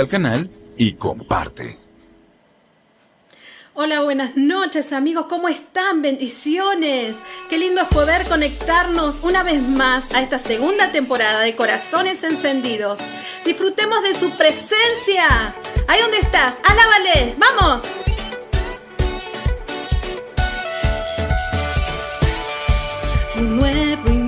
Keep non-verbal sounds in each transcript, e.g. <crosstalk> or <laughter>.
al canal y comparte. Hola, buenas noches amigos, ¿cómo están? Bendiciones. Qué lindo es poder conectarnos una vez más a esta segunda temporada de Corazones Encendidos. Disfrutemos de su presencia. Ahí donde estás, alábale, vamos. Un nuevo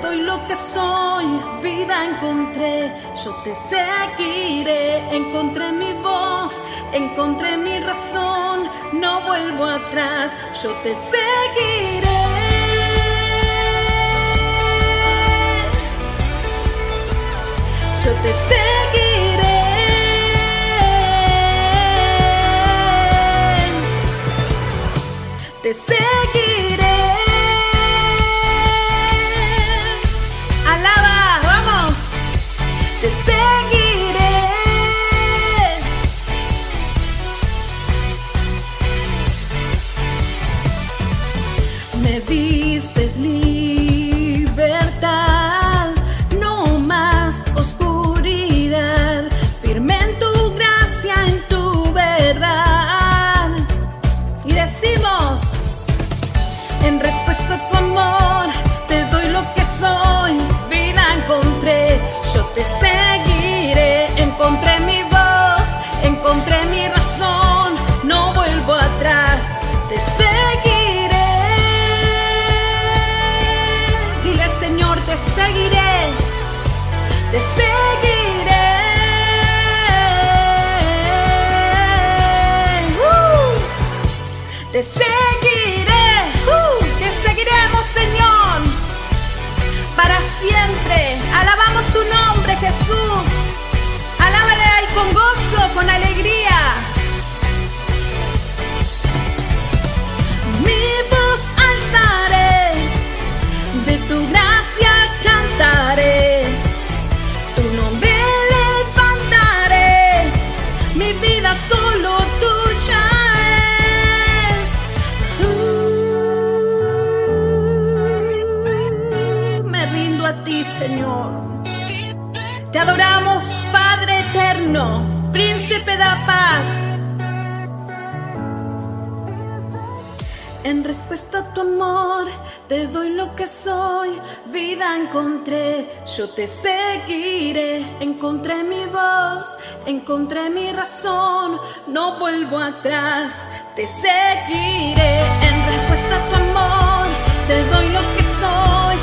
doy lo que soy, vida encontré, yo te seguiré, encontré mi voz, encontré mi razón, no vuelvo atrás, yo te seguiré. Yo te seguiré. Te seguiré. Te seguiré. Uh. Te seguiré, uh, te seguiremos, Señor, para siempre. Alabamos tu nombre, Jesús. Alábale ahí con gozo, con alegría. Paz. En respuesta a tu amor, te doy lo que soy, vida encontré, yo te seguiré, encontré mi voz, encontré mi razón, no vuelvo atrás, te seguiré. En respuesta a tu amor, te doy lo que soy,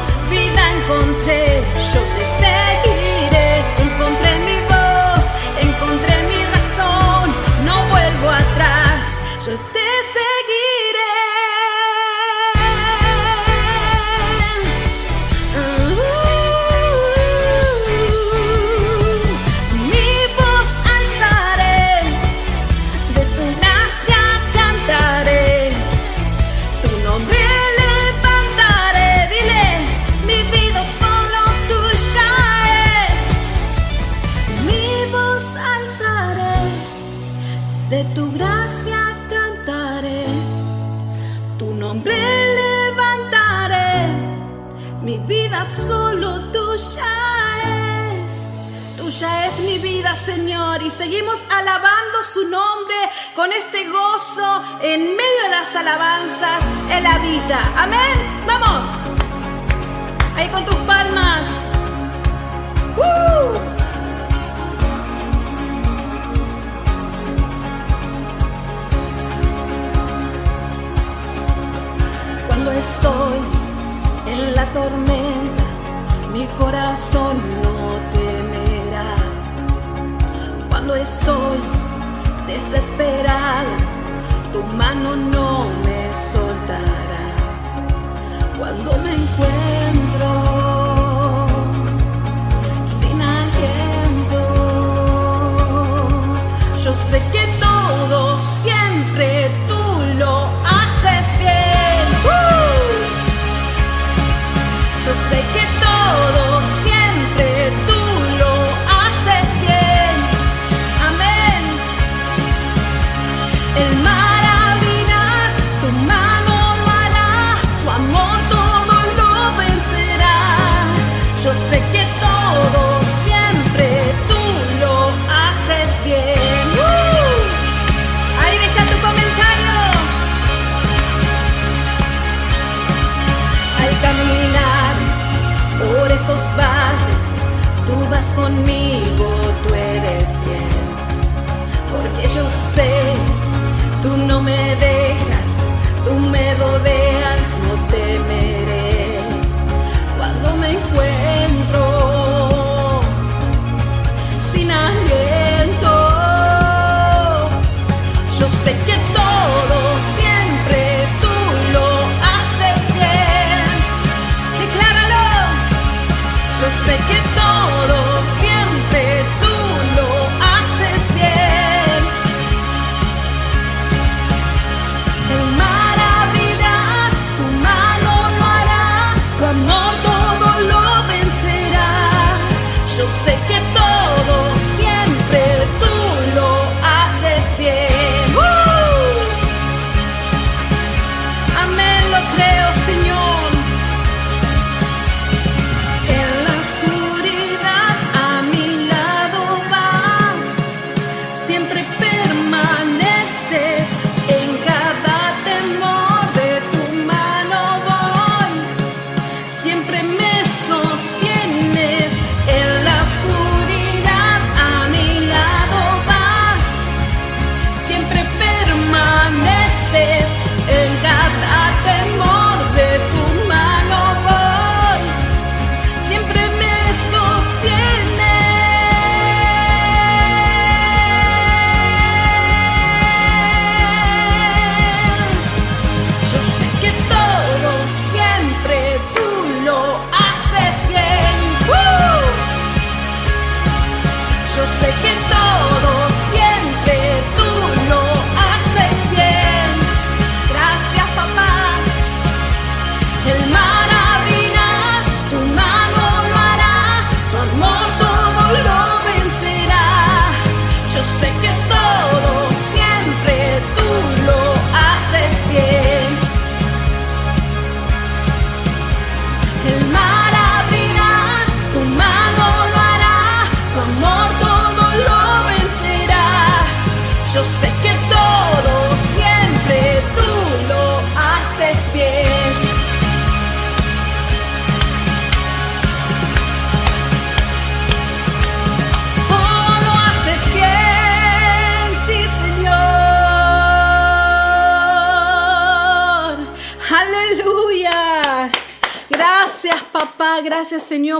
tuya es. Tuya es mi vida, Señor, y seguimos alabando su nombre con este gozo en medio de las alabanzas. Él habita. Amén. Vamos. Ahí con tus palmas. ¡Uh! Estoy en la tormenta, mi corazón no temerá. Cuando estoy desesperado, tu mano no me soltará. Cuando me encuentro sin aliento, yo sé que todo siempre tú lo haces bien. Yo sé que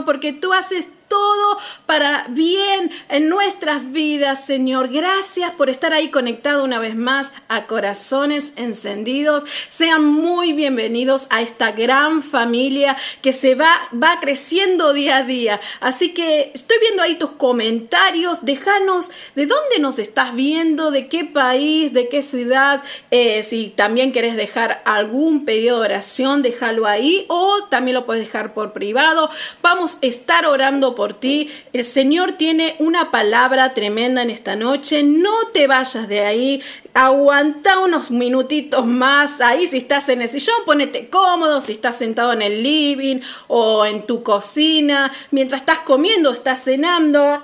porque tú haces todo para bien en nuestras vidas, Señor. Gracias por estar ahí conectado una vez más a corazones encendidos. Sean muy bienvenidos a esta gran familia que se va, va creciendo día a día. Así que estoy viendo ahí tus comentarios. Déjanos de dónde nos estás viendo, de qué país, de qué ciudad. Eh, si también querés dejar algún pedido de oración, déjalo ahí o también lo puedes dejar por privado. Vamos a estar orando por ti. El Señor tiene una palabra tremenda en esta noche. No te vayas de ahí. Aguanta unos minutitos más. Ahí si estás en el sillón, ponete cómodo. Si estás sentado en el living o en tu cocina, mientras estás comiendo, estás cenando,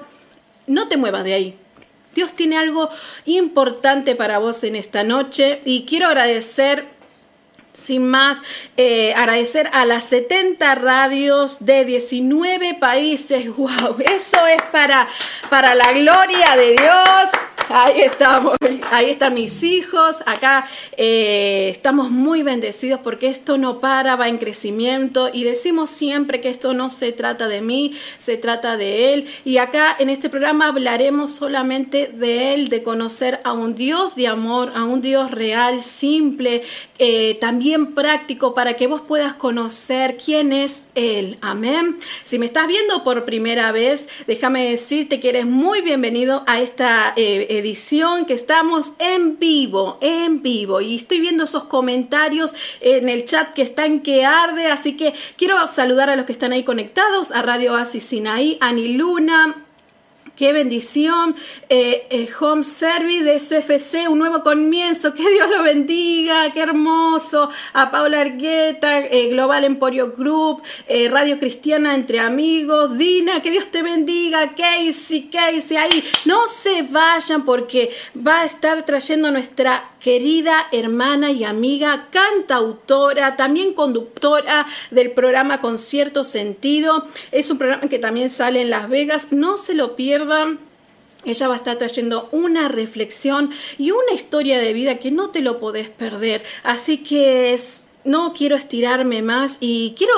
no te muevas de ahí. Dios tiene algo importante para vos en esta noche y quiero agradecer sin más, eh, agradecer a las 70 radios de 19 países. <laughs> ¡Wow! Eso es para, para la gloria de Dios. Ahí estamos, ahí están mis hijos, acá eh, estamos muy bendecidos porque esto no para, va en crecimiento y decimos siempre que esto no se trata de mí, se trata de Él y acá en este programa hablaremos solamente de Él, de conocer a un Dios de amor, a un Dios real, simple, eh, también práctico para que vos puedas conocer quién es Él. Amén. Si me estás viendo por primera vez, déjame decirte que eres muy bienvenido a esta... Eh, edición que estamos en vivo, en vivo. Y estoy viendo esos comentarios en el chat que están que arde, así que quiero saludar a los que están ahí conectados, a Radio Asis Sinaí, Ani Luna, qué bendición. Eh, eh, home Service de SFC, un nuevo comienzo, que Dios lo bendiga, qué hermoso. A Paula Argueta, eh, Global Emporio Group, Radio Cristiana Entre Amigos, Dina, que Dios te bendiga, Casey, Casey, ahí. No se vayan porque va a estar trayendo nuestra querida hermana y amiga, cantautora, también conductora del programa Con cierto sentido. Es un programa que también sale en Las Vegas, no se lo pierdan. Ella va a estar trayendo una reflexión y una historia de vida que no te lo podés perder. Así que no quiero estirarme más y quiero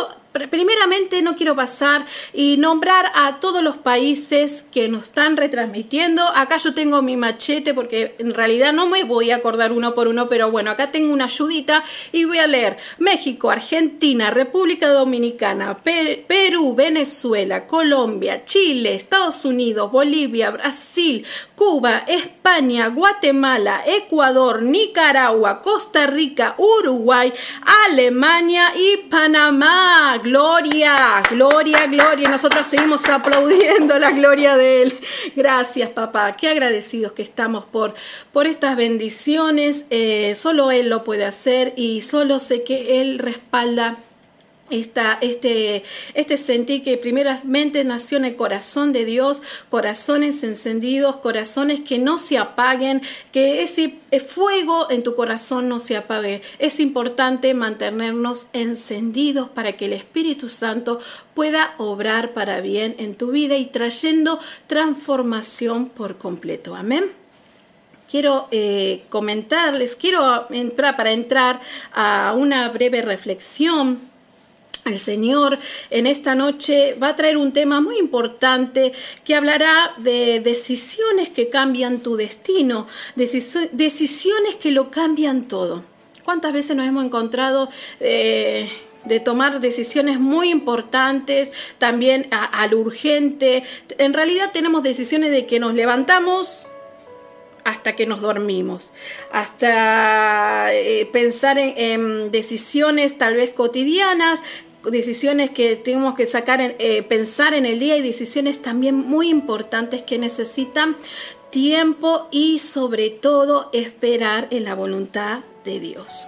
primeramente no quiero pasar y nombrar a todos los países que nos están retransmitiendo. Acá yo tengo mi machete porque en realidad no me voy a acordar uno por uno, pero bueno, acá tengo una ayudita y voy a leer México, Argentina, República Dominicana, Perú, Venezuela, Colombia, Chile, Estados Unidos, Bolivia, Brasil, Cuba, España, Guatemala, Ecuador, Nicaragua, Costa Rica, Uruguay, Alemania y Panamá. Gloria, gloria, gloria. Nosotros seguimos aplaudiendo la gloria de Él. Gracias, papá. Qué agradecidos que estamos por, por estas bendiciones. Eh, solo Él lo puede hacer y solo sé que Él respalda esta, este, este sentir que primeramente nació en el corazón de Dios, corazones encendidos, corazones que no se apaguen, que ese fuego en tu corazón no se apague. Es importante mantenernos encendidos para que el Espíritu Santo pueda obrar para bien en tu vida y trayendo transformación por completo. Amén quiero eh, comentarles, quiero entrar para entrar a una breve reflexión el Señor en esta noche va a traer un tema muy importante que hablará de decisiones que cambian tu destino, decisiones que lo cambian todo. ¿Cuántas veces nos hemos encontrado eh, de tomar decisiones muy importantes, también a, lo urgente? En realidad tenemos decisiones de que nos levantamos, hasta que nos dormimos, hasta eh, pensar en, decisiones tal vez cotidianas decisiones que tenemos que sacar, eh, pensar en el día y decisiones también muy importantes que necesitan tiempo y sobre todo esperar en la voluntad de Dios.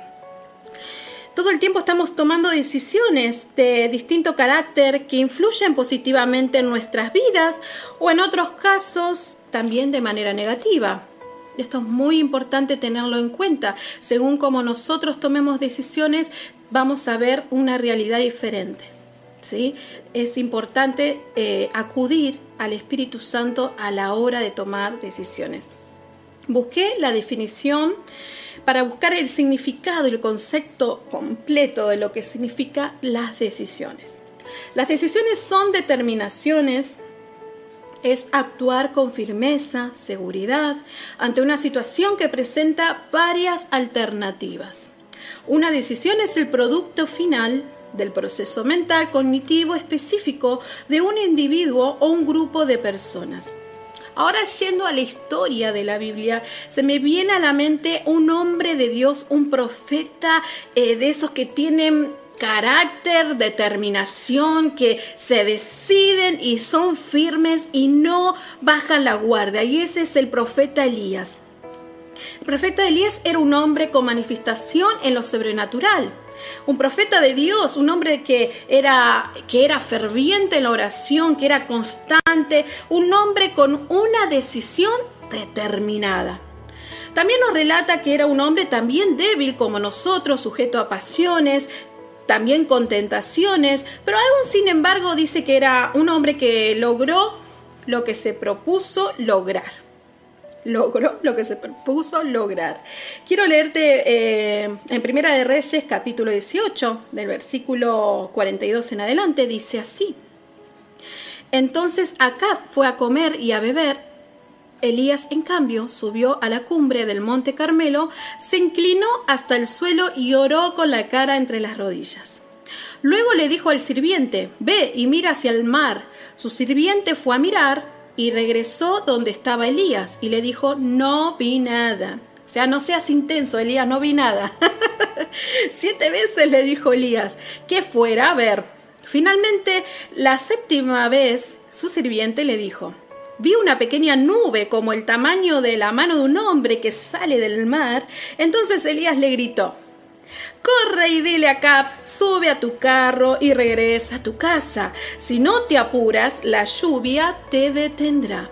Todo el tiempo estamos tomando decisiones de distinto carácter que influyen positivamente en nuestras vidas o en otros casos también de manera negativa. Esto es muy importante tenerlo en cuenta. Según como nosotros tomemos decisiones, vamos a ver una realidad diferente. ¿sí? Es importante eh, acudir al Espíritu Santo a la hora de tomar decisiones. Busqué la definición para buscar el significado y el concepto completo de lo que significa las decisiones. Las decisiones son determinaciones, es actuar con firmeza, seguridad, ante una situación que presenta varias alternativas. Una decisión es el producto final del proceso mental cognitivo específico de un individuo o un grupo de personas. Ahora yendo a la historia de la Biblia, se me viene a la mente un hombre de Dios, un profeta eh, de esos que tienen carácter, determinación, que se deciden y son firmes y no bajan la guardia. Y ese es el profeta Elías. El profeta Elías era un hombre con manifestación en lo sobrenatural. Un profeta de Dios, un hombre que era, que era ferviente en la oración, que era constante, un hombre con una decisión determinada. También nos relata que era un hombre también débil como nosotros, sujeto a pasiones, también con tentaciones, pero aún sin embargo dice que era un hombre que logró lo que se propuso lograr logró lo que se propuso lograr. Quiero leerte eh, en Primera de Reyes capítulo 18, del versículo 42 en adelante, dice así. Entonces acá fue a comer y a beber. Elías, en cambio, subió a la cumbre del monte Carmelo, se inclinó hasta el suelo y oró con la cara entre las rodillas. Luego le dijo al sirviente, ve y mira hacia el mar. Su sirviente fue a mirar y regresó donde estaba Elías y le dijo, no vi nada. O sea, no seas intenso, Elías, no vi nada. <laughs> Siete veces le dijo Elías que fuera a ver. Finalmente, la séptima vez, su sirviente le dijo, vi una pequeña nube como el tamaño de la mano de un hombre que sale del mar. Entonces Elías le gritó, Corre y dile a Cap, sube a tu carro y regresa a tu casa. Si no te apuras, la lluvia te detendrá.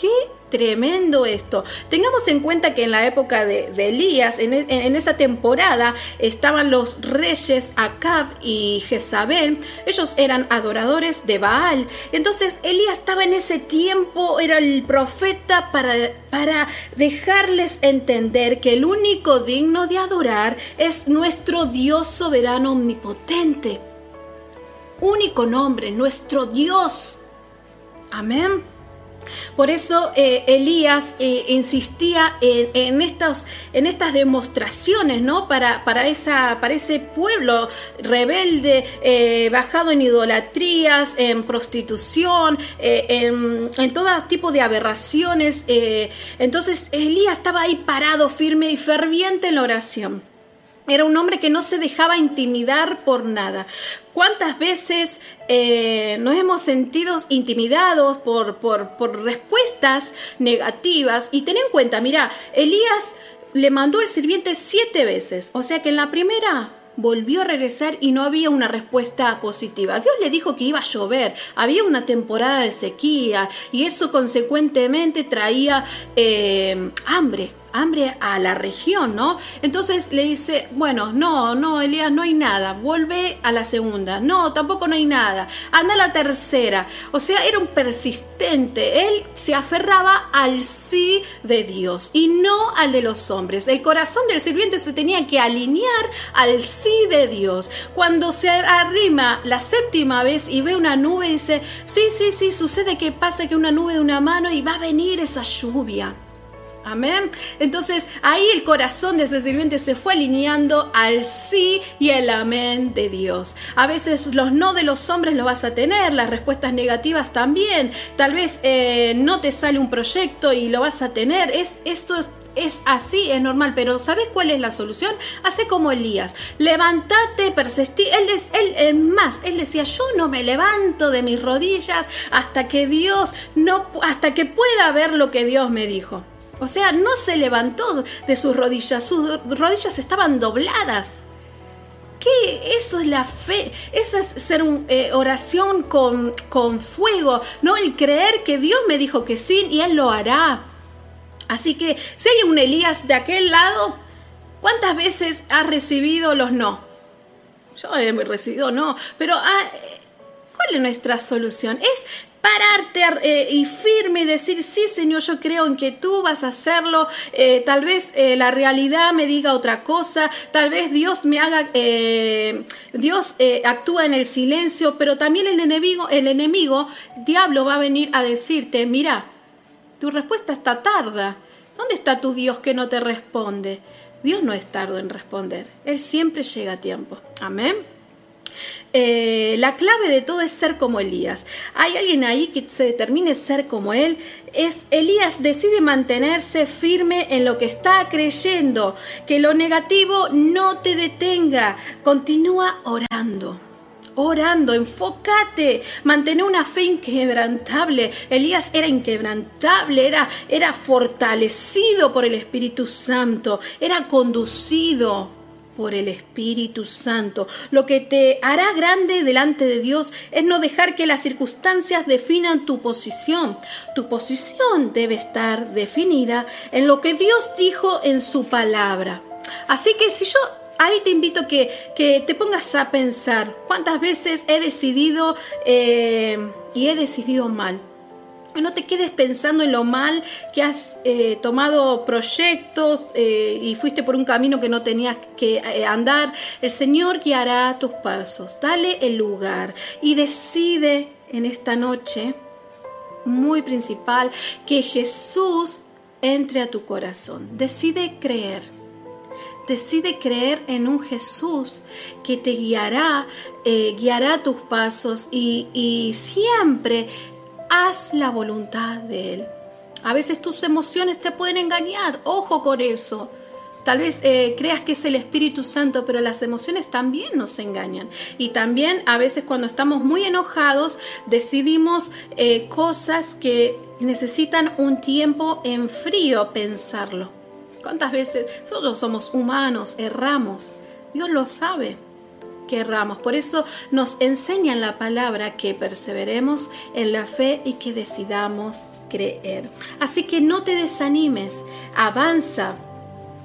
¿Qué Tremendo esto. Tengamos en cuenta que en la época de, Elías, en, esa temporada, estaban los reyes Acab y Jezabel. Ellos eran adoradores de Baal. Entonces Elías estaba en ese tiempo, era el profeta para, para dejarles entender que el único digno de adorar es nuestro Dios soberano omnipotente. Único nombre, nuestro Dios. Amén. Por eso eh, Elías eh, insistía en, estas, en, estas, demostraciones, ¿no? Para, para, para ese pueblo rebelde, eh, bajado en idolatrías, en prostitución, en, en, todo tipo de aberraciones. entonces Elías estaba ahí parado, firme y ferviente en la oración. Era un hombre que no se dejaba intimidar por nada. ¿Cuántas veces eh, nos hemos sentido intimidados por, por, por, respuestas negativas? Y ten en cuenta, mira, Elías le mandó el sirviente siete veces. O sea que en la primera volvió a regresar y no había una respuesta positiva. Dios le dijo que iba a llover, había una temporada de sequía y eso consecuentemente traía eh, hambre hambre a la región, ¿no? Entonces le dice, bueno, no, no, Elías, no hay nada, vuelve a la segunda, no, tampoco no hay nada, anda a la tercera. O sea, era un persistente, él se aferraba al sí de Dios y no al de los hombres. El corazón del sirviente se tenía que alinear al sí de Dios. Cuando se arrima la séptima vez y ve una nube, dice, sí, sí, sí, sucede que pasa que una nube de una mano y va a venir esa lluvia. Amén. Entonces ahí el corazón de ese sirviente se fue alineando al sí y el amén de Dios. A veces los no de los hombres lo vas a tener, las respuestas negativas también. Tal vez eh, no te sale un proyecto y lo vas a tener. Es, esto es es así, es normal, pero ¿sabes cuál es la solución? Hace como Elías, levántate, persistí. Él, él, más, él decía, yo no me levanto de mis rodillas hasta que Dios no, hasta que pueda ver lo que Dios me dijo. O sea, no se levantó de sus rodillas, sus rodillas estaban dobladas. ¿Qué? Eso es la fe, eso es ser una eh, oración con, con fuego, no el creer que Dios me dijo que sí y Él lo hará. Así que si hay un Elías de aquel lado, ¿cuántas veces ha recibido los no? Yo he recibido no, pero ah, ¿cuál es nuestra solución? Es pararte eh, y firme y decir, sí Señor, yo creo en que tú vas a hacerlo, eh, tal vez eh, la realidad me diga otra cosa, tal vez Dios me haga, Dios actúa en el silencio, pero también el enemigo, el enemigo, diablo va a venir a decirte, mira, tu respuesta está tarda, ¿dónde está tu Dios que no te responde? Dios no es tardo en responder, Él siempre llega a tiempo. Amén. Eh, la clave de todo es ser como Elías. Hay alguien ahí que se determine ser como él. Es Elías decide mantenerse firme en lo que está creyendo, que lo negativo no te detenga. Continúa orando orando, enfócate, mantén una fe inquebrantable. Elías era inquebrantable, era, era fortalecido por el Espíritu Santo, era conducido por el Espíritu Santo. Lo que te hará grande delante de Dios es no dejar que las circunstancias definan tu posición. Tu posición debe estar definida en lo que Dios dijo en su palabra. Así que si yo ahí te invito que, que te pongas a pensar cuántas veces he decidido eh, y he decidido mal no te quedes pensando en lo mal que has eh, tomado proyectos eh, y fuiste por un camino que no tenías que eh, andar. El Señor guiará tus pasos. Dale el lugar y decide en esta noche, muy principal, que Jesús entre a tu corazón. Decide creer. Decide creer en un Jesús que te guiará, guiará tus pasos y, y siempre haz la voluntad de Él. A veces tus emociones te pueden engañar, ojo con eso. tal vez eh, creas que es el Espíritu Santo, pero las emociones también nos engañan. Y también a veces cuando estamos muy enojados decidimos eh, cosas que necesitan un tiempo en frío pensarlo. ¿Cuántas veces nosotros somos humanos, erramos? Dios lo sabe Por eso nos enseña en la palabra que perseveremos en la fe y que decidamos creer. Así que no te desanimes, avanza.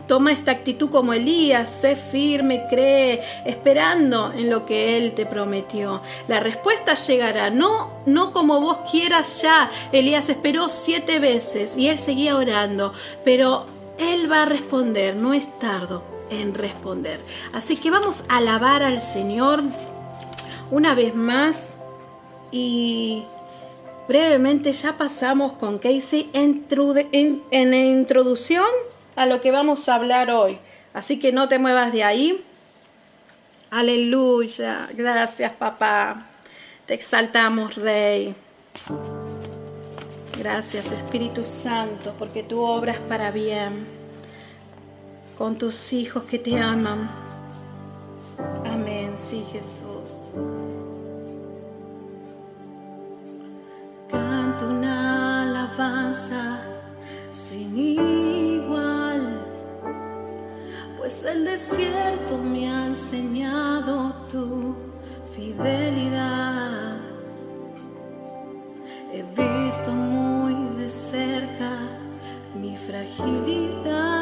Toma esta actitud como Elías, sé firme, cree, esperando en lo que Él te prometió. La respuesta llegará, no, no como vos quieras ya. Elías esperó siete veces y Él seguía orando, pero Él va a responder, no es tardo en responder. Así que vamos a alabar al Señor una vez más y brevemente ya pasamos con Casey en, en, la introducción a lo que vamos a hablar hoy. Así que no te muevas de ahí. Aleluya. Gracias, papá. Te exaltamos, Rey. Gracias, Espíritu Santo, porque tú obras para bien con tus hijos que te aman. Amén, sí Jesús. Canto una alabanza sin igual, pues el desierto me ha enseñado tu fidelidad. He visto muy de cerca mi fragilidad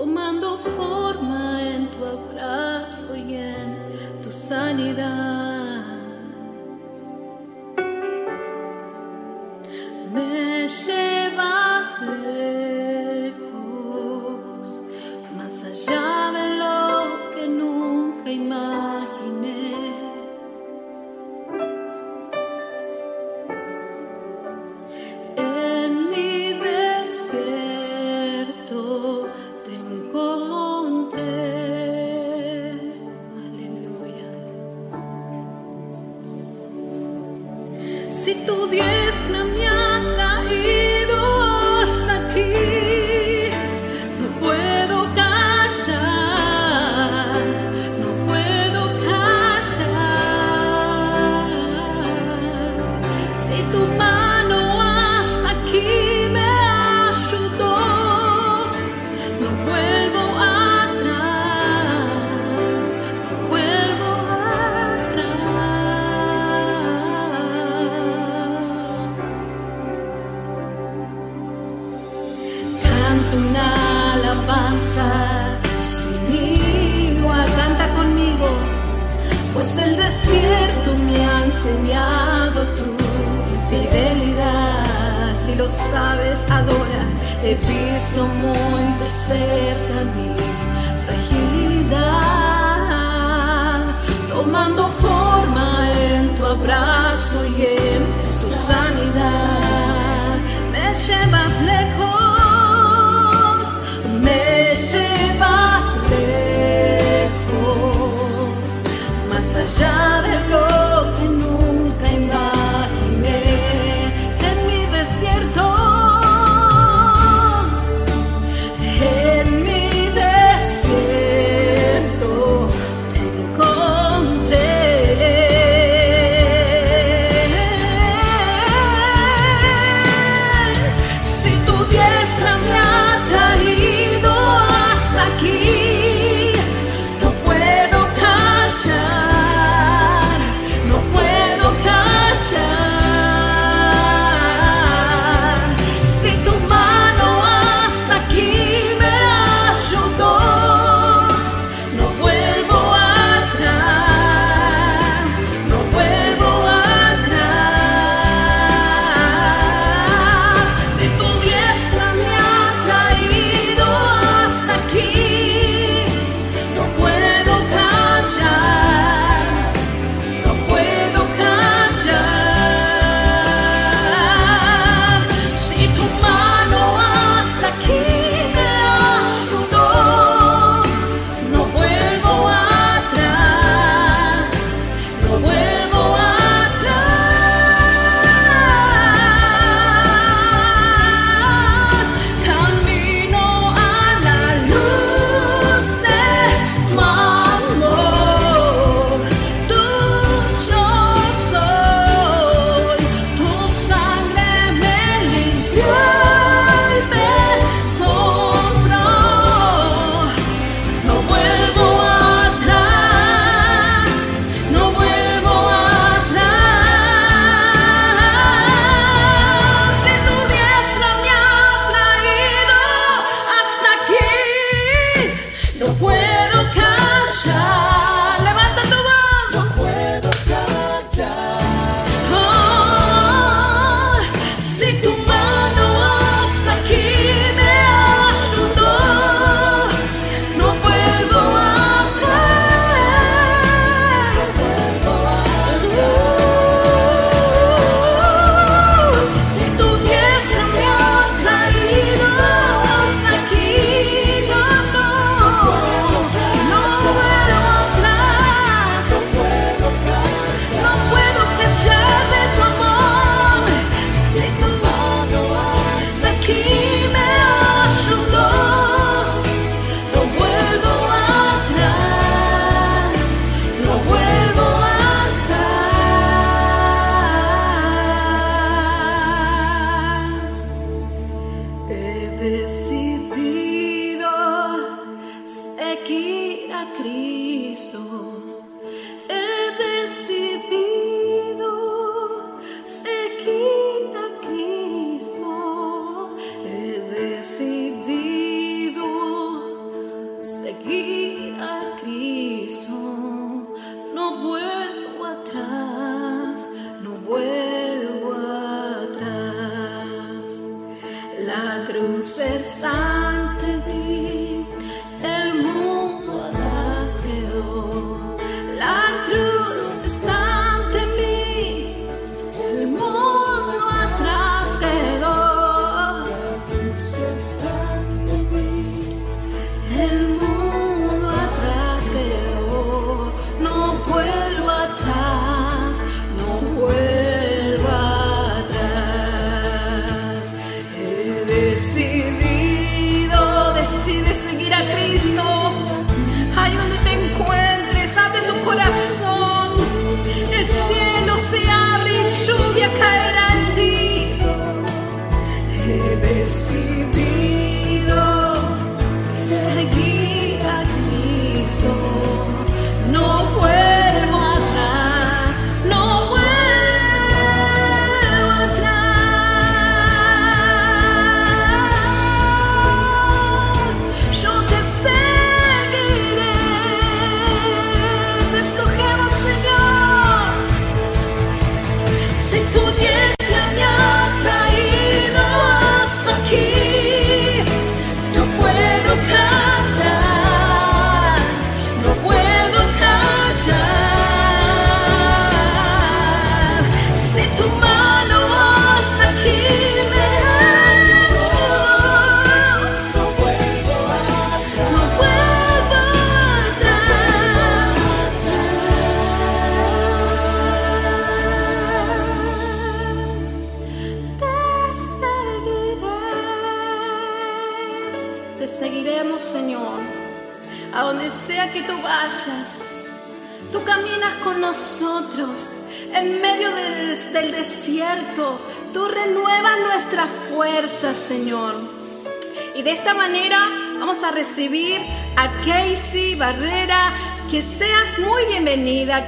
tomando forma en tu abrazo y en tu sanidad. Me llevas lejos,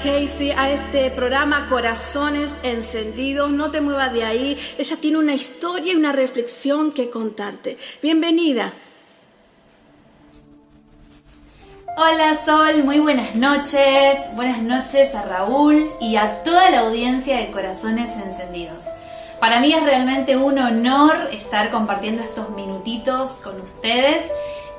Casey, a este programa Corazones Encendidos. No te muevas de ahí. Ella tiene una historia y una reflexión que contarte. Bienvenida. Hola Sol, muy buenas noches. Buenas noches a Raúl y a toda la audiencia de Corazones Encendidos. Para mí es realmente un honor estar compartiendo estos minutitos con ustedes.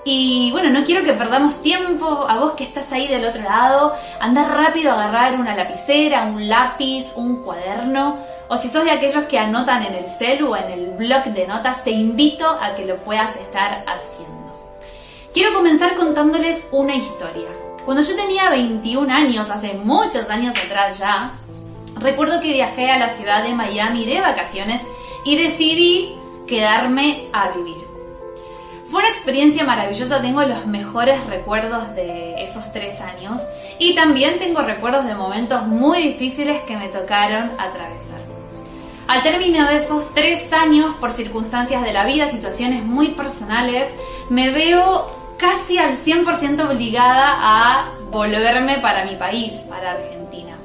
Y bueno, no quiero que perdamos tiempo. A vos que estás ahí del otro lado, anda rápido a agarrar una lapicera, un lápiz, un cuaderno. O si sos de aquellos que anotan en el celu o en el blog de notas, te invito a que lo puedas estar haciendo. Quiero comenzar contándoles una historia. Cuando yo tenía 21 años, hace muchos años atrás ya, recuerdo que viajé a la ciudad de Miami de vacaciones y decidí quedarme a vivir. Fue una experiencia maravillosa, tengo los mejores recuerdos de esos tres años y también tengo recuerdos de momentos muy difíciles que me tocaron atravesar. Al término de esos tres años, por circunstancias de la vida, situaciones muy personales, me veo casi al 100% obligada a volverme para mi país, para Argentina.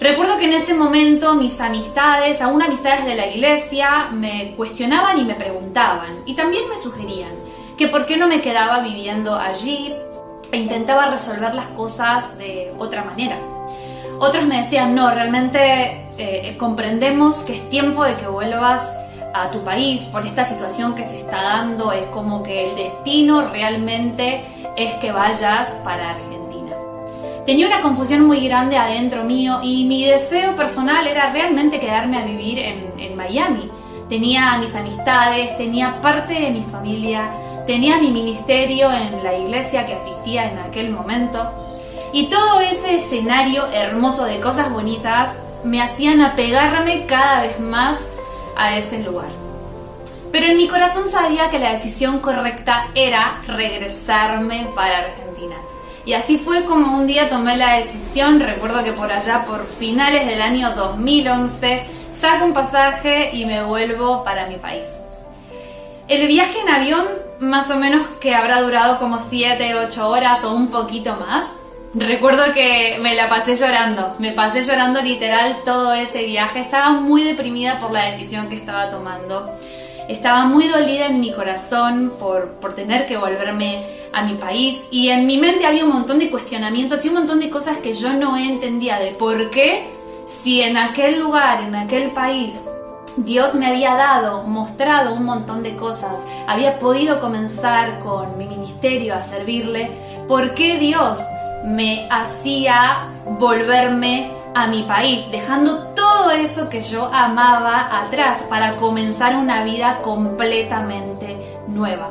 Recuerdo que en ese momento mis amistades, aún amistades de la iglesia, me cuestionaban y me preguntaban, y también me sugerían que por qué no me quedaba viviendo allí e intentaba resolver las cosas de otra manera. Otros me decían, no, realmente eh, comprendemos que es tiempo de que vuelvas a tu país por esta situación que se está dando, es como que el destino realmente es que vayas para Argentina. Tenía una confusión muy grande adentro mío y mi deseo personal era realmente quedarme a vivir en Miami. Tenía mis amistades, tenía parte de mi familia, tenía mi ministerio en la iglesia que asistía en aquel momento. Y todo ese escenario hermoso de cosas bonitas me hacían apegarme cada vez más a ese lugar. Pero en mi corazón sabía que la decisión correcta era regresarme para Argentina. Y así fue como un día tomé la decisión, recuerdo que por allá, por finales del año 2011, saco un pasaje y me vuelvo para mi país. El viaje en avión, más o menos que habrá durado como 7, 8 horas o un poquito más, Recuerdo que me la pasé llorando, me pasé llorando literal todo ese viaje. Estaba muy deprimida por la decisión que estaba tomando. Estaba muy dolida en mi corazón por, por tener que volverme a mi país y en mi mente había un montón de cuestionamientos y un montón de cosas que yo no entendía de por qué si en aquel lugar, en aquel país, Dios me había dado, mostrado un montón de cosas, había podido comenzar con mi ministerio a servirle, ¿por qué Dios me hacía volverme a mi país, dejando todo eso que yo amaba atrás para comenzar una vida completamente nueva.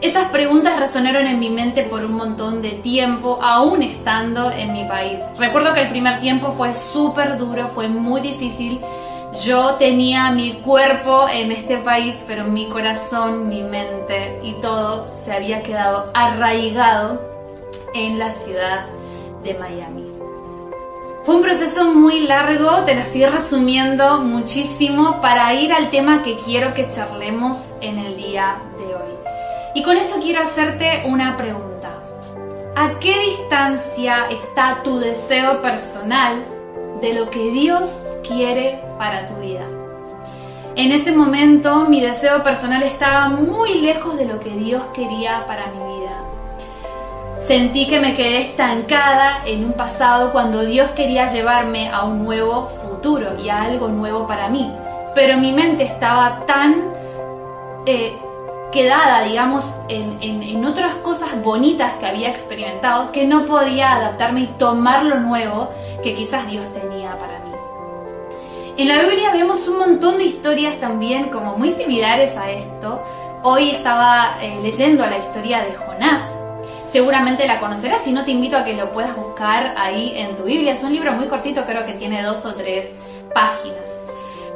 Esas preguntas resonaron en mi mente por un montón de tiempo, aún estando en mi país. Recuerdo que el primer tiempo fue súper duro, fue muy difícil. Yo tenía mi cuerpo en este país, pero mi corazón, mi mente y todo se había quedado arraigado en la ciudad de Miami. Fue un proceso muy largo, te lo estoy resumiendo muchísimo para ir al tema que quiero que charlemos en el día de hoy. Y con esto quiero hacerte una pregunta. ¿A qué distancia está tu deseo personal de lo que Dios quiere para tu vida? En ese momento mi deseo personal estaba muy lejos de lo que Dios quería para mi vida. Sentí que me quedé estancada en un pasado cuando Dios quería llevarme a un nuevo futuro y a algo nuevo para mí. Pero mi mente estaba tan eh, quedada, digamos, en, en, otras cosas bonitas que había experimentado que no podía adaptarme y tomar lo nuevo que quizás Dios tenía para mí. En la Biblia vemos un montón de historias también como muy similares a esto. Hoy estaba eh, leyendo la historia de Jonás seguramente la conocerás, si no te invito a que lo puedas buscar ahí en tu Biblia. Es un libro muy cortito, creo que tiene dos o tres páginas.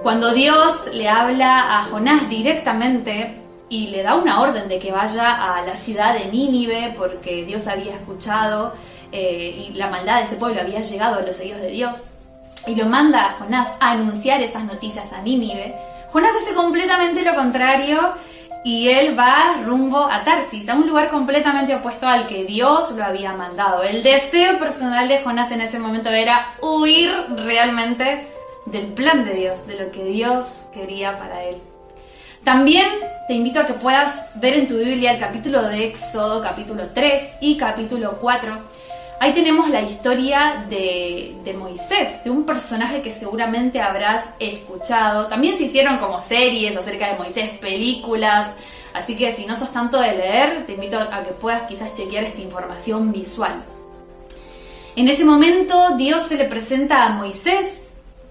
Cuando Dios le habla a Jonás directamente, y le da una orden de que vaya a la ciudad de Nínive porque Dios había escuchado eh, y la maldad de ese pueblo había llegado a los oídos de Dios y lo manda a Jonás a anunciar esas noticias a Nínive, Jonás hace completamente lo contrario y él va rumbo a Tarsis, a un lugar completamente opuesto al que Dios lo había mandado. El deseo personal de Jonás en ese momento era huir realmente del plan de Dios, de lo que Dios quería para él. También te invito a que puedas ver en tu Biblia el capítulo de Éxodo, capítulo 3 y capítulo 4. Ahí tenemos la historia de, de, Moisés, de un personaje que seguramente habrás escuchado. También se hicieron como series acerca de Moisés, películas. Así que si no sos tanto de leer, te invito a que puedas quizás chequear esta información visual. En ese momento Dios se le presenta a Moisés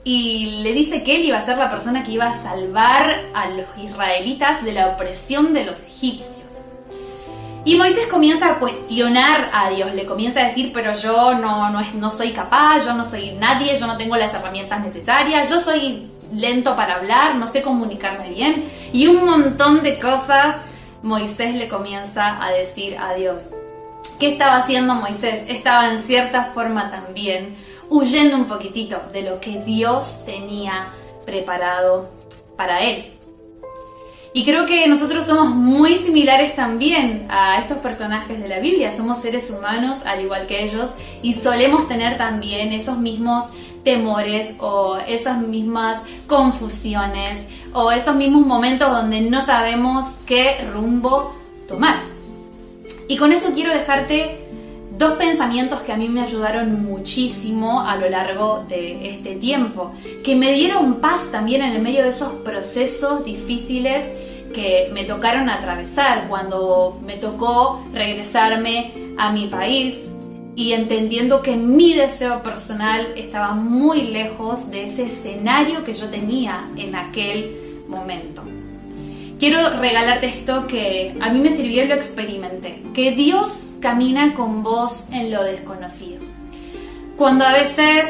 y le dice que él iba a ser la persona que iba a salvar a los israelitas de la opresión de los egipcios. Y Moisés comienza a cuestionar a Dios, le comienza a decir, pero yo no, no, soy capaz, yo no soy nadie, yo no tengo las herramientas necesarias, yo soy lento para hablar, no sé comunicarme bien. Y un montón de cosas Moisés le comienza a decir a Dios. ¿Qué estaba haciendo Moisés? Estaba en cierta forma también huyendo un poquitito de lo que Dios tenía preparado para él. Y creo que nosotros somos muy similares también a estos personajes de la Biblia. Somos seres humanos al igual que ellos y solemos tener también esos mismos temores o esas mismas confusiones o esos mismos momentos donde no sabemos qué rumbo tomar. Y con esto quiero dejarte dos pensamientos que a mí me ayudaron muchísimo a lo largo de este tiempo, que me dieron paz también en el medio de esos procesos difíciles que me tocaron atravesar cuando me tocó regresarme a mi país y entendiendo que mi deseo personal estaba muy lejos de ese escenario que yo tenía en aquel momento. Quiero regalarte esto que a mí me sirvió y lo experimenté, que Dios camina con vos en lo desconocido. Cuando a veces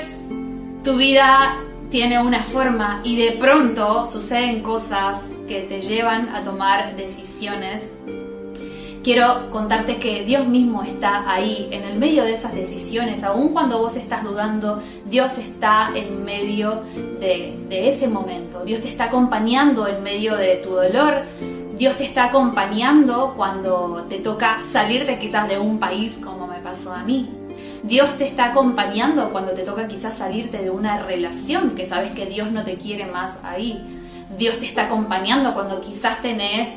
tu vida tiene una forma y de pronto suceden cosas que te llevan a tomar decisiones, quiero contarte que Dios mismo está ahí, en el medio de esas decisiones, aun cuando vos estás dudando, Dios está en medio de, de ese momento, Dios te está acompañando en medio de tu dolor, Dios te está acompañando cuando te toca salirte quizás de un país como me pasó a mí. Dios te está acompañando cuando te toca quizás salirte de una relación que sabes que Dios no te quiere más ahí. Dios te está acompañando cuando quizás tenés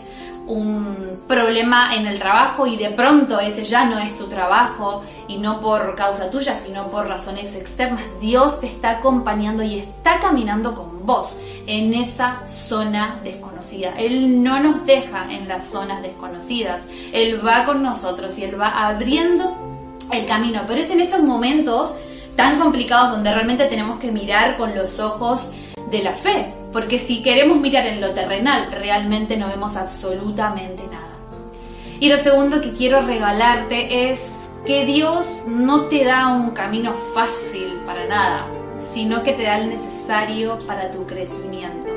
un problema en el trabajo y de pronto ese ya no es tu trabajo y no por causa tuya, sino por razones externas. Dios te está acompañando y está caminando con vos en esa zona desconocida. Él no nos deja en las zonas desconocidas. Él va con nosotros y Él va abriendo el camino. Pero es en esos momentos tan complicados donde realmente tenemos que mirar con los ojos de la fe. Porque si queremos mirar en lo terrenal, realmente no vemos absolutamente nada. Y lo segundo que quiero regalarte es que Dios no te da un camino fácil para nada sino que te da el necesario para tu crecimiento.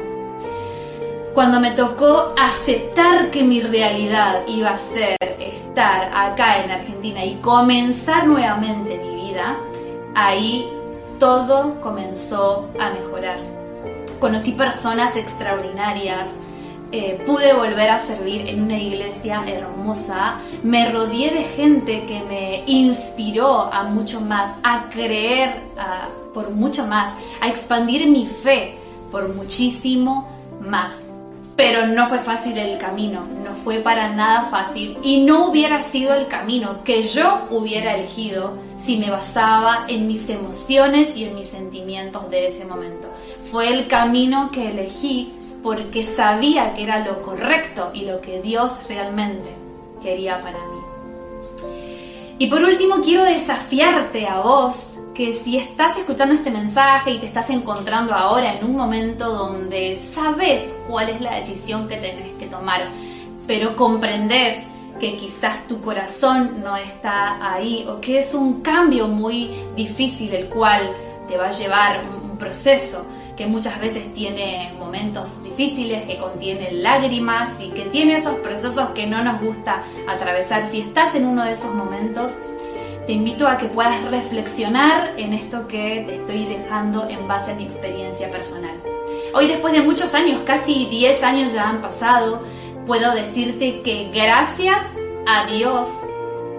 Cuando me tocó aceptar que mi realidad iba a ser estar acá en Argentina y comenzar nuevamente mi vida, ahí todo comenzó a mejorar. Conocí personas extraordinarias, eh, pude volver a servir en una iglesia hermosa, me rodeé de gente que me inspiró a mucho más, a creer por mucho más, a expandir mi fe por muchísimo más. Pero no fue fácil el camino, no fue para nada fácil y no hubiera sido el camino que yo hubiera elegido si me basaba en mis emociones y en mis sentimientos de ese momento. Fue el camino que elegí porque sabía que era lo correcto y lo que Dios realmente quería para mí. Y por último quiero desafiarte a vos que si estás escuchando este mensaje y te estás encontrando ahora en un momento donde sabes cuál es la decisión que tenés que tomar, pero comprendes que quizás tu corazón no está ahí o que es un cambio muy difícil el cual te va a llevar un proceso que muchas veces tiene momentos difíciles, que contiene lágrimas y que tiene esos procesos que no nos gusta atravesar. Si estás en uno de esos momentos, te invito a que puedas reflexionar en esto que te estoy dejando en base a mi experiencia personal. Hoy después de muchos años, casi 10 años ya han pasado, puedo decirte que gracias a Dios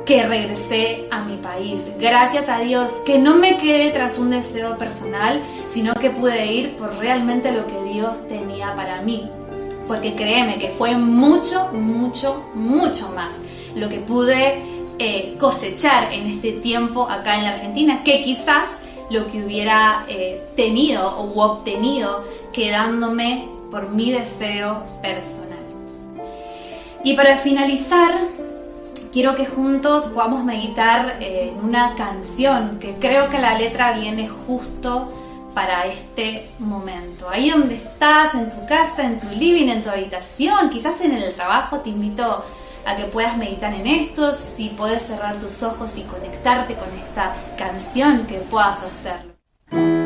que regresé a mi país. Gracias a Dios que no me quedé tras un deseo personal, sino que pude ir por realmente lo que Dios tenía para mí. Porque créeme que fue mucho, mucho, mucho más lo que pude eh, cosechar en este tiempo acá en la Argentina que quizás lo que hubiera eh, tenido o obtenido quedándome por mi deseo personal. Y para finalizar, quiero que juntos podamos meditar en una canción que creo que la letra viene justo para este momento. Ahí donde estás, en tu casa, en tu living, en tu habitación, quizás en el trabajo, te invito a que puedas meditar en esto, si puedes cerrar tus ojos y conectarte con esta canción, que puedas hacerlo.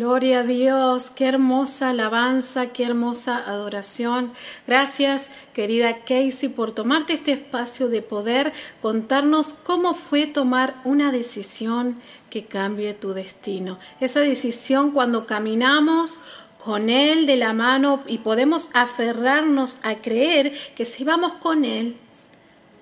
Gloria a Dios, qué hermosa alabanza, qué hermosa adoración. Gracias, querida Casey, por tomarte este espacio de poder contarnos cómo fue tomar una decisión que cambie tu destino. Esa decisión cuando caminamos con Él de la mano y podemos aferrarnos a creer que si vamos con Él,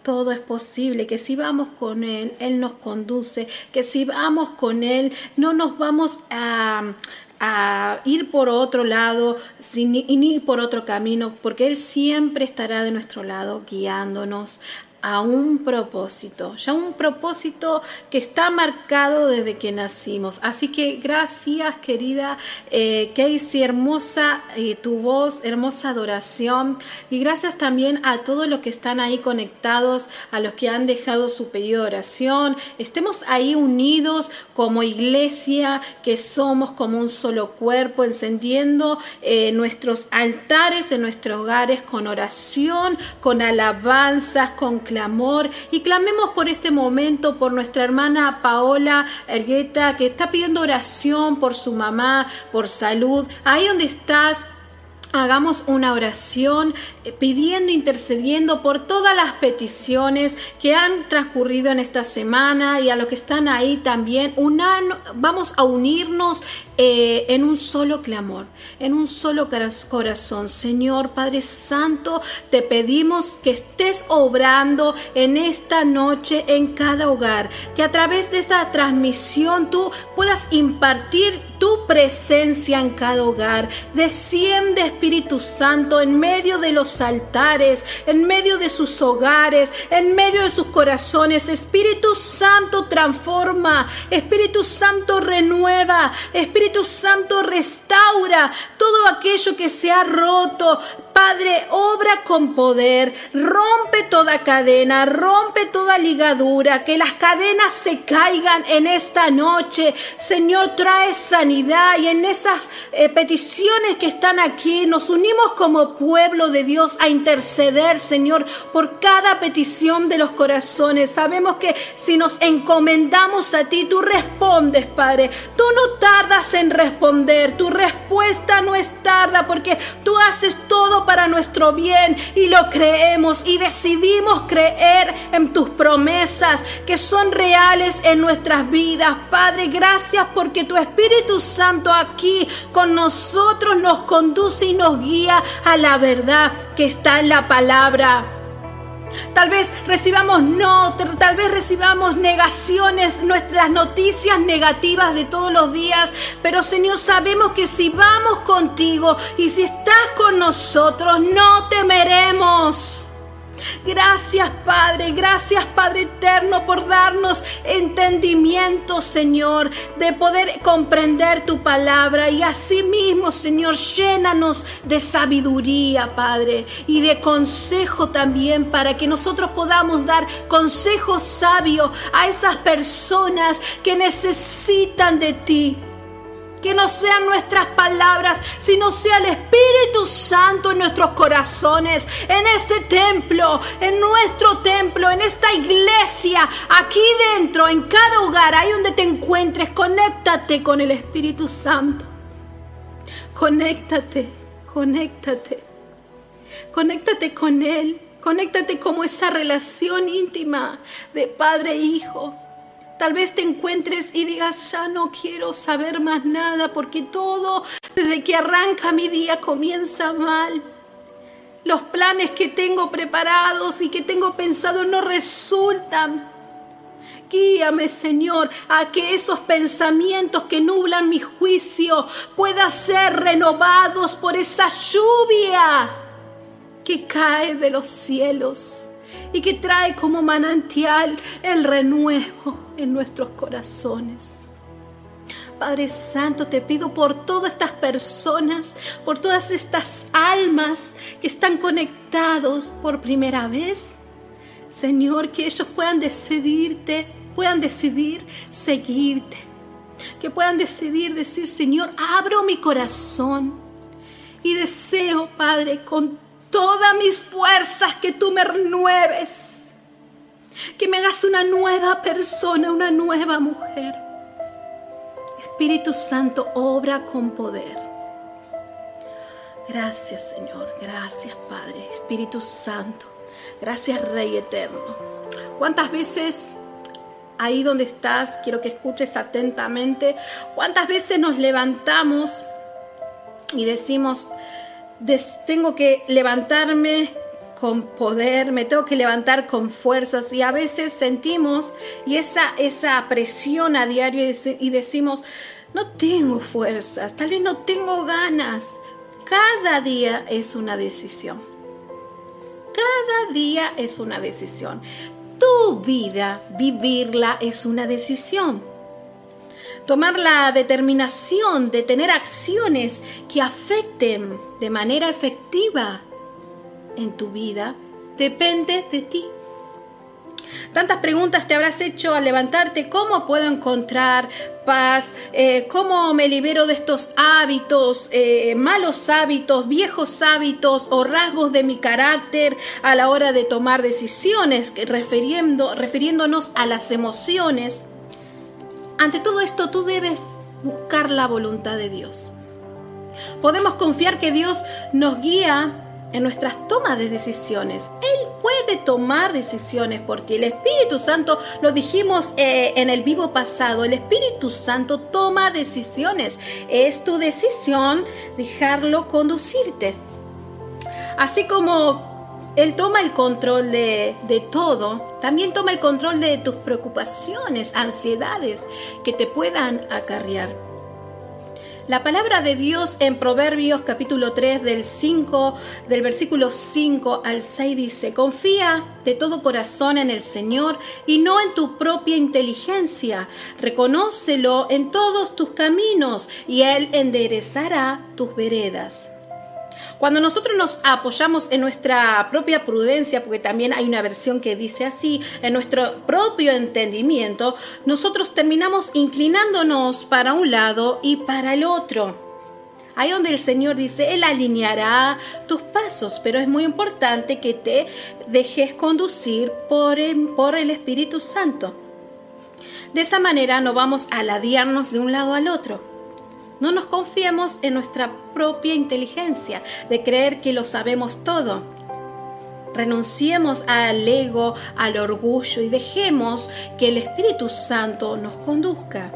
todo es posible, que si vamos con Él, Él nos conduce, que si vamos con Él, no nos vamos a, a ir por otro lado y ni por otro camino, porque Él siempre estará de nuestro lado, guiándonos a un propósito, ya un propósito que está marcado desde que nacimos. Así que gracias querida eh, Casey, hermosa eh, tu voz, hermosa adoración y gracias también a todos los que están ahí conectados, a los que han dejado su pedido de oración. Estemos ahí unidos como iglesia, que somos como un solo cuerpo, encendiendo eh, nuestros altares en nuestros hogares con oración, con alabanzas, con clamor y clamemos por este momento, por nuestra hermana Paola Ergueta, que está pidiendo oración por su mamá, por salud. Ahí donde estás, Hagamos una oración eh, pidiendo, intercediendo por todas las peticiones que han transcurrido en esta semana y a los que están ahí también. vamos a unirnos eh, en un solo clamor, en un solo corazón. Señor Padre Santo, te pedimos que estés obrando en esta noche en cada hogar, que a través de esta transmisión tú puedas impartir tu presencia en cada hogar. Desciende Espíritu Santo en medio de los altares, en medio de sus hogares, en medio de sus corazones. Espíritu Santo transforma, Espíritu Santo renueva, Espíritu Santo restaura todo aquello que se ha roto. Padre, obra con poder, rompe toda cadena, rompe toda ligadura, que las cadenas se caigan en esta noche. Señor, trae sanidad y en esas eh, peticiones que están aquí nos unimos como pueblo de Dios a interceder, Señor, por cada petición de los corazones. Sabemos que si nos encomendamos a ti, tú respondes, Padre. Tú no tardas en responder, tu respuesta no es tarda porque tú haces todo para nuestro bien y lo creemos y decidimos creer en tus promesas que son reales en nuestras vidas. Padre, gracias porque tu Espíritu Santo aquí con nosotros nos conduce y nos guía a la verdad que está en la palabra. Tal vez recibamos no, tal vez recibamos negaciones, nuestras noticias negativas de todos los días, pero Señor, sabemos que si vamos contigo y si estás con nosotros, no temeremos. Gracias Padre, gracias Padre eterno por darnos entendimiento, Señor, de poder comprender tu palabra y asimismo, Señor, llénanos de sabiduría, Padre, y de consejo también para que nosotros podamos dar consejo sabio a esas personas que necesitan de ti. Que no sean nuestras palabras, sino sea el Espíritu Santo en nuestros corazones, en este templo, en nuestro templo, en esta iglesia, aquí dentro, en cada hogar, ahí donde te encuentres, conéctate con el Espíritu Santo. Conéctate, conéctate, conéctate con Él, conéctate como esa relación íntima de padre e hijo. Tal vez te encuentres y digas, ya no quiero saber más nada porque todo desde que arranca mi día comienza mal. Los planes que tengo preparados y que tengo pensado no resultan. Guíame, Señor, a que esos pensamientos que nublan mi juicio puedan ser renovados por esa lluvia que cae de los cielos y que trae como manantial el renuevo en nuestros corazones. Padre Santo, te pido por todas estas personas, por todas estas almas que están conectados por primera vez. Señor, que ellos puedan decidirte, puedan decidir seguirte. Que puedan decidir decir, Señor, abro mi corazón y deseo, Padre, con todas mis fuerzas que tú me renueves que me hagas una nueva persona, una nueva mujer. Espíritu Santo, obra con poder. Gracias Señor, gracias Padre, Espíritu Santo, gracias Rey Eterno. ¿Cuántas veces ahí donde estás, quiero que escuches atentamente, cuántas veces nos levantamos y decimos, tengo que levantarme con poder, me tengo que levantar con fuerzas y a veces sentimos y esa, esa presión a diario y decimos, no tengo fuerzas, tal vez no tengo ganas. Cada día es una decisión. cada día es una decisión. Tu vida, vivirla es una decisión. Tomar la determinación de tener acciones que afecten de manera efectiva en tu vida depende de ti. Tantas preguntas te habrás hecho al levantarte, ¿cómo puedo encontrar paz? Eh, ¿Cómo me libero de estos hábitos, eh, malos hábitos, viejos hábitos o rasgos de mi carácter a la hora de tomar decisiones, refiriéndonos a las emociones? Ante todo esto tú debes buscar la voluntad de Dios. Podemos confiar que Dios nos guía en nuestras tomas de decisiones. Él puede tomar decisiones por ti. El Espíritu Santo, lo dijimos eh, en el vivo pasado, el Espíritu Santo toma decisiones. Es tu decisión dejarlo conducirte. Así como Él toma el control de, de todo, también toma el control de tus preocupaciones, ansiedades que te puedan acarrear. La palabra de Dios en Proverbios capítulo 3 del 5 del versículo 5 al 6 dice, "Confía de todo corazón en el Señor y no en tu propia inteligencia. Reconócelo en todos tus caminos y él enderezará tus veredas." Cuando nosotros nos apoyamos en nuestra propia prudencia, porque también hay una versión que dice así, en nuestro propio entendimiento, nosotros terminamos inclinándonos para un lado y para el otro. Ahí donde el Señor dice, Él alineará tus pasos, pero es muy importante que te dejes conducir por el, por el Espíritu Santo. De esa manera no vamos a ladearnos de un lado al otro. No nos confiemos en nuestra propia inteligencia, de creer que lo sabemos todo. Renunciemos al ego, al orgullo y dejemos que el Espíritu Santo nos conduzca.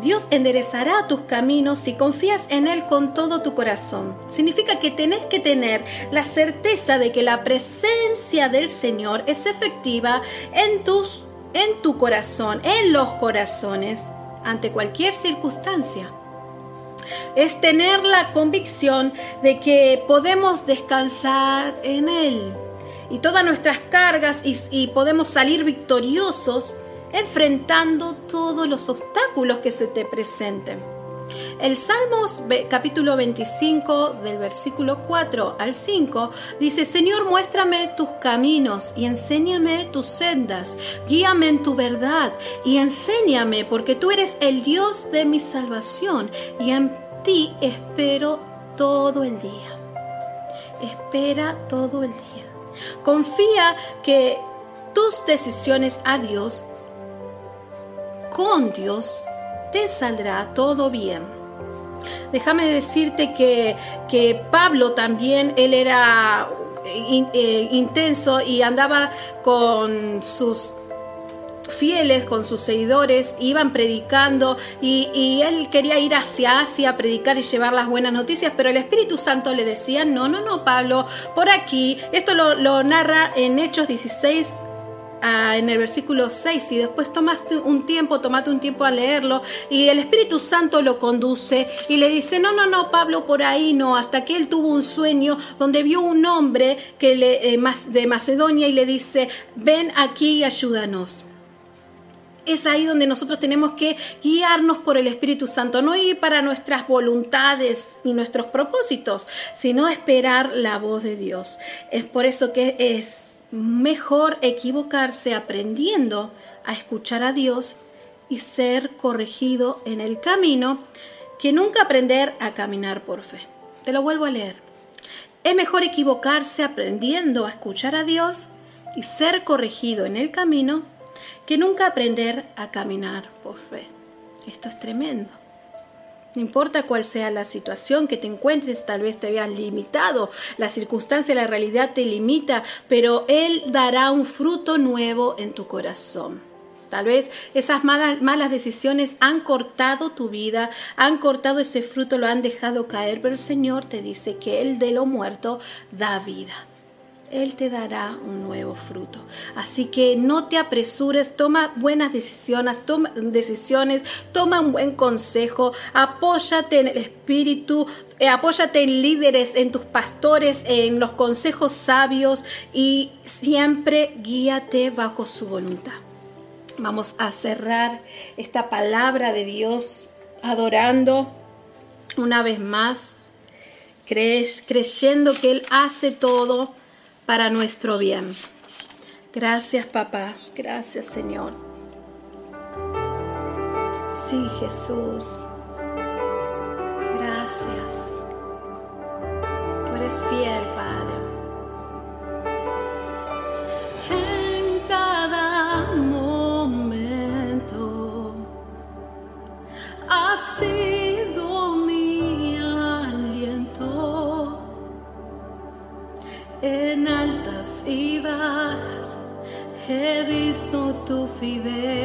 Dios enderezará tus caminos si confías en Él con todo tu corazón. Significa que tenés que tener la certeza de que la presencia del Señor es efectiva en, tus, en tu corazón, en los corazones ante cualquier circunstancia. Es tener la convicción de que podemos descansar en Él y todas nuestras cargas y, podemos salir victoriosos enfrentando todos los obstáculos que se te presenten. El Salmos capítulo 25 del versículo 4 al 5 dice, Señor, muéstrame tus caminos y enséñame tus sendas, guíame en tu verdad y enséñame, porque tú eres el Dios de mi salvación y en ti espero todo el día. Espera todo el día. Confía que tus decisiones a Dios, con Dios, te saldrá todo bien. Déjame decirte que, que Pablo también, él era eh, intenso y andaba con sus fieles, con sus seguidores, iban predicando y, y, él quería ir hacia Asia a predicar y llevar las buenas noticias, pero el Espíritu Santo le decía, no, no, no, Pablo, por aquí, esto lo, lo narra en Hechos 16, en el versículo 6 y después tomaste un tiempo, tomate un tiempo a leerlo y el Espíritu Santo lo conduce y le dice, no, no, no, Pablo, por ahí no, hasta que él tuvo un sueño donde vio un hombre que le, eh, de Macedonia y le dice, ven aquí y ayúdanos. Es ahí donde nosotros tenemos que guiarnos por el Espíritu Santo, no ir para nuestras voluntades y nuestros propósitos, sino esperar la voz de Dios. Es por eso que es mejor equivocarse aprendiendo a escuchar a Dios y ser corregido en el camino que nunca aprender a caminar por fe. Te lo vuelvo a leer. Es mejor equivocarse aprendiendo a escuchar a Dios y ser corregido en el camino que nunca aprender a caminar por fe. Esto es tremendo. No importa cuál sea la situación que te encuentres, tal vez te veas limitado, la circunstancia, la realidad te limita, pero Él dará un fruto nuevo en tu corazón. Tal vez esas malas, malas, decisiones han cortado tu vida, han cortado ese fruto, lo han dejado caer, pero el Señor te dice que Él de lo muerto da vida. Él te dará un nuevo fruto. Así que no te apresures, toma buenas decisiones, toma, decisiones, toma un buen consejo, apóyate en el Espíritu, eh, apóyate en líderes, en tus pastores, en los consejos sabios y siempre guíate bajo su voluntad. Vamos a cerrar esta palabra de Dios adorando una vez más, creyendo que Él hace todo para nuestro bien. Gracias papá, gracias Señor. Sí Jesús, gracias. Tú eres fiel, Padre. he visto tu fidelidad.